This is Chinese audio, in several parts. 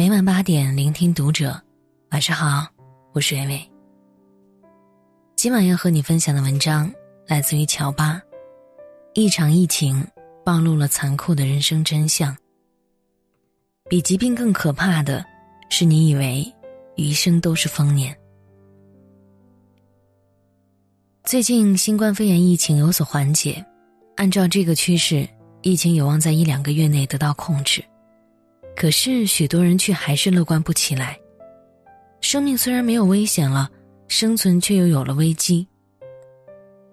每晚八点，聆听读者。晚上好，我是微微。今晚要和你分享的文章来自于乔巴。一场疫情暴露了残酷的人生真相。比疾病更可怕的，是你以为余生都是丰年。最近新冠肺炎疫情有所缓解，按照这个趋势，疫情有望在一两个月内得到控制。可是许多人却还是乐观不起来。生命虽然没有危险了，生存却又有了危机。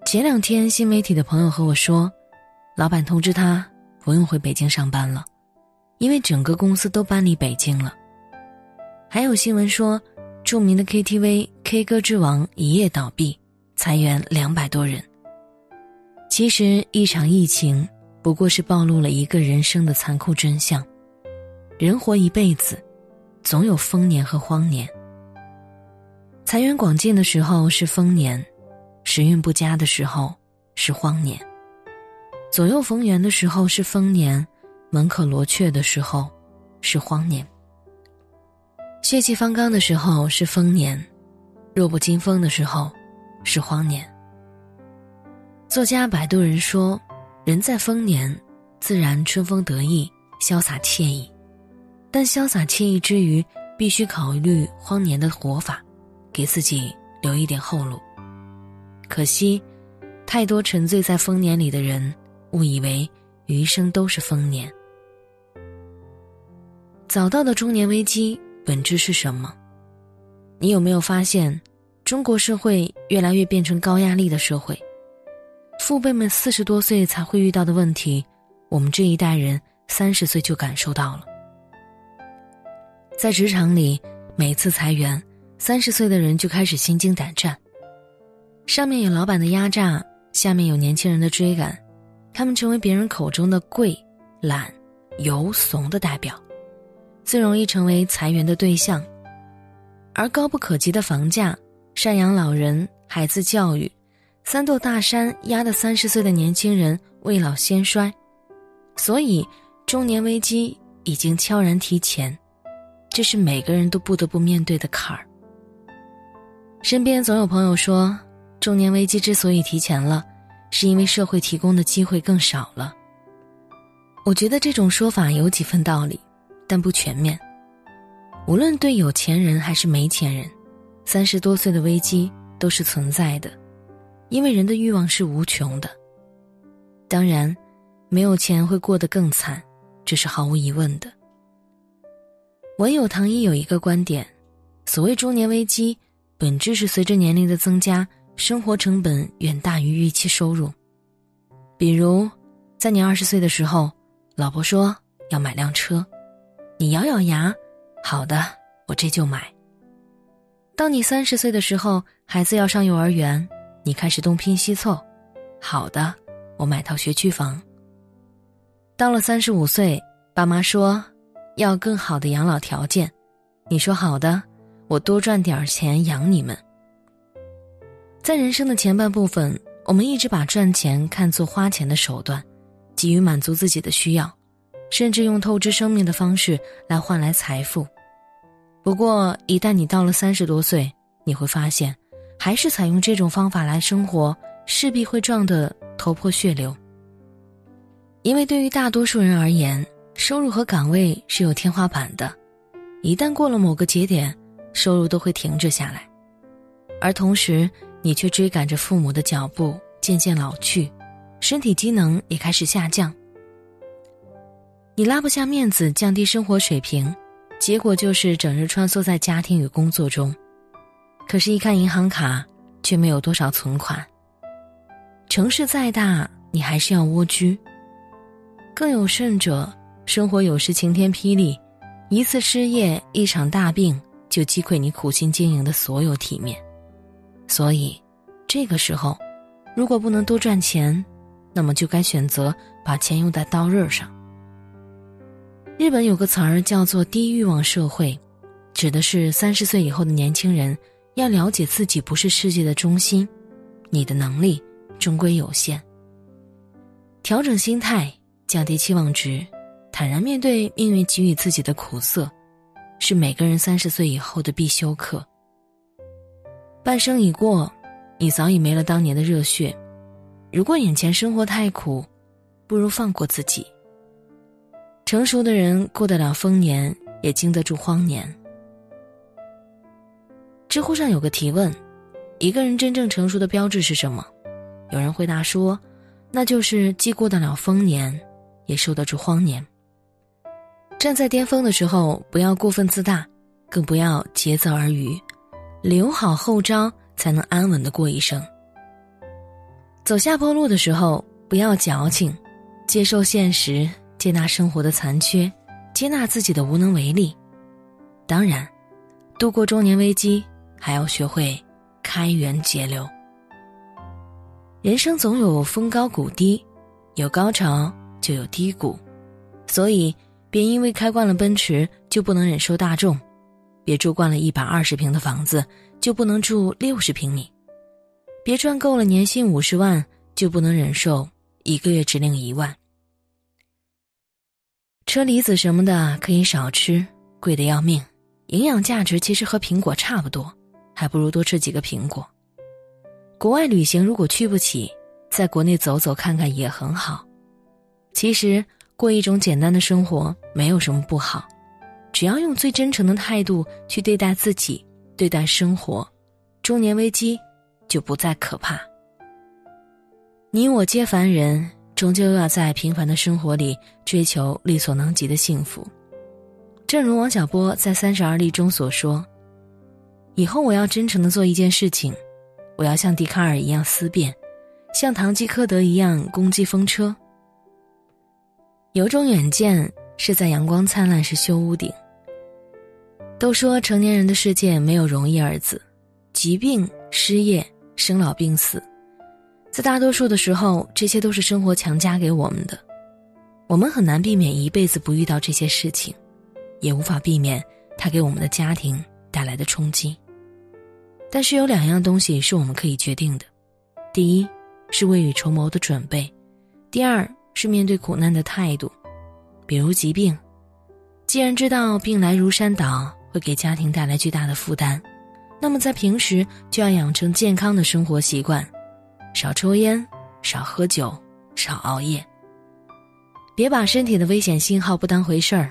前两天新媒体的朋友和我说，老板通知他不用回北京上班了，因为整个公司都搬离北京了。还有新闻说，著名的 KTV K 歌之王一夜倒闭。裁员两百多人。其实，一场疫情不过是暴露了一个人生的残酷真相：人活一辈子，总有丰年和荒年。财源广进的时候是丰年，时运不佳的时候是荒年；左右逢源的时候是丰年，门可罗雀的时候是荒年；血气方刚的时候是丰年，弱不禁风的时候。是荒年。作家摆渡人说：“人在丰年，自然春风得意、潇洒惬意，但潇洒惬意之余，必须考虑荒年的活法，给自己留一点后路。可惜，太多沉醉在丰年里的人，误以为余生都是丰年。早到的中年危机本质是什么？你有没有发现？”中国社会越来越变成高压力的社会，父辈们四十多岁才会遇到的问题，我们这一代人三十岁就感受到了。在职场里，每次裁员，三十岁的人就开始心惊胆战。上面有老板的压榨，下面有年轻人的追赶，他们成为别人口中的贵、懒、油、怂的代表，最容易成为裁员的对象。而高不可及的房价。赡养老人、孩子教育，三座大山压得三十岁的年轻人未老先衰，所以中年危机已经悄然提前，这是每个人都不得不面对的坎儿。身边总有朋友说，中年危机之所以提前了，是因为社会提供的机会更少了。我觉得这种说法有几分道理，但不全面。无论对有钱人还是没钱人。三十多岁的危机都是存在的，因为人的欲望是无穷的。当然，没有钱会过得更惨，这是毫无疑问的。文友唐一有一个观点：所谓中年危机，本质是随着年龄的增加，生活成本远大于预期收入。比如，在你二十岁的时候，老婆说要买辆车，你咬咬牙，好的，我这就买。当你三十岁的时候，孩子要上幼儿园，你开始东拼西凑。好的，我买套学区房。到了三十五岁，爸妈说要更好的养老条件，你说好的，我多赚点钱养你们。在人生的前半部分，我们一直把赚钱看作花钱的手段，急于满足自己的需要，甚至用透支生命的方式来换来财富。不过，一旦你到了三十多岁，你会发现，还是采用这种方法来生活，势必会撞得头破血流。因为对于大多数人而言，收入和岗位是有天花板的，一旦过了某个节点，收入都会停滞下来，而同时，你却追赶着父母的脚步，渐渐老去，身体机能也开始下降，你拉不下面子，降低生活水平。结果就是整日穿梭在家庭与工作中，可是，一看银行卡，却没有多少存款。城市再大，你还是要蜗居。更有甚者，生活有时晴天霹雳，一次失业，一场大病，就击溃你苦心经营的所有体面。所以，这个时候，如果不能多赚钱，那么就该选择把钱用在刀刃上。日本有个词儿叫做“低欲望社会”，指的是三十岁以后的年轻人要了解自己不是世界的中心，你的能力终归有限。调整心态，降低期望值，坦然面对命运给予自己的苦涩，是每个人三十岁以后的必修课。半生已过，你早已没了当年的热血。如果眼前生活太苦，不如放过自己。成熟的人过得了丰年，也经得住荒年。知乎上有个提问：一个人真正成熟的标志是什么？有人回答说，那就是既过得了丰年，也受得住荒年。站在巅峰的时候，不要过分自大，更不要竭泽而渔，留好后招，才能安稳的过一生。走下坡路的时候，不要矫情，接受现实，接纳生活的残缺，接纳自己的无能为力。当然，度过中年危机，还要学会开源节流。人生总有峰高谷低，有高潮就有低谷，所以。别因为开惯了奔驰就不能忍受大众，别住惯了一百二十平的房子就不能住六十平米，别赚够了年薪五十万就不能忍受一个月只领一万。车厘子什么的可以少吃，贵的要命，营养价值其实和苹果差不多，还不如多吃几个苹果。国外旅行如果去不起，在国内走走看看也很好。其实。过一种简单的生活没有什么不好，只要用最真诚的态度去对待自己、对待生活，中年危机就不再可怕。你我皆凡人，终究要在平凡的生活里追求力所能及的幸福。正如王小波在《三十而立》中所说：“以后我要真诚的做一件事情，我要像笛卡尔一样思辨，像堂吉诃德一样攻击风车。”有种远见是在阳光灿烂时修屋顶。都说成年人的世界没有容易二字，疾病、失业、生老病死，在大多数的时候，这些都是生活强加给我们的。我们很难避免一辈子不遇到这些事情，也无法避免它给我们的家庭带来的冲击。但是有两样东西是我们可以决定的：第一，是未雨绸缪的准备；第二。是面对苦难的态度，比如疾病。既然知道病来如山倒，会给家庭带来巨大的负担，那么在平时就要养成健康的生活习惯，少抽烟，少喝酒，少熬夜。别把身体的危险信号不当回事儿，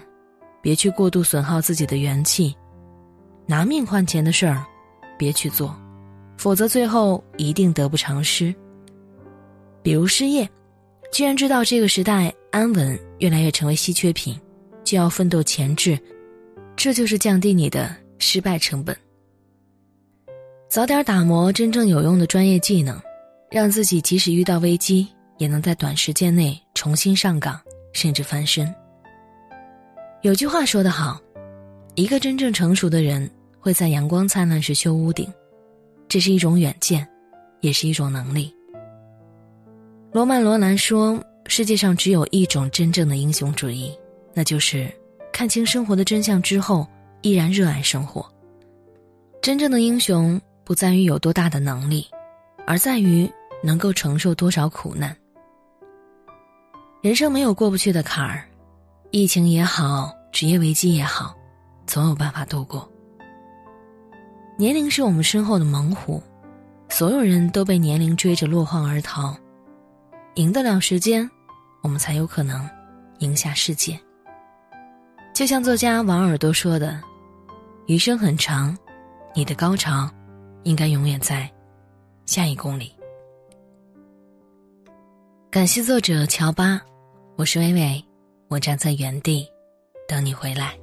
别去过度损耗自己的元气，拿命换钱的事儿，别去做，否则最后一定得不偿失。比如失业。既然知道这个时代安稳越来越成为稀缺品，就要奋斗前置，这就是降低你的失败成本。早点打磨真正有用的专业技能，让自己即使遇到危机，也能在短时间内重新上岗，甚至翻身。有句话说得好，一个真正成熟的人会在阳光灿烂时修屋顶，这是一种远见，也是一种能力。罗曼·罗兰说：“世界上只有一种真正的英雄主义，那就是看清生活的真相之后，依然热爱生活。真正的英雄不在于有多大的能力，而在于能够承受多少苦难。人生没有过不去的坎儿，疫情也好，职业危机也好，总有办法度过。年龄是我们身后的猛虎，所有人都被年龄追着落荒而逃。”赢得了时间，我们才有可能赢下世界。就像作家王耳朵说的：“余生很长，你的高潮应该永远在下一公里。”感谢作者乔巴，我是微微，我站在原地等你回来。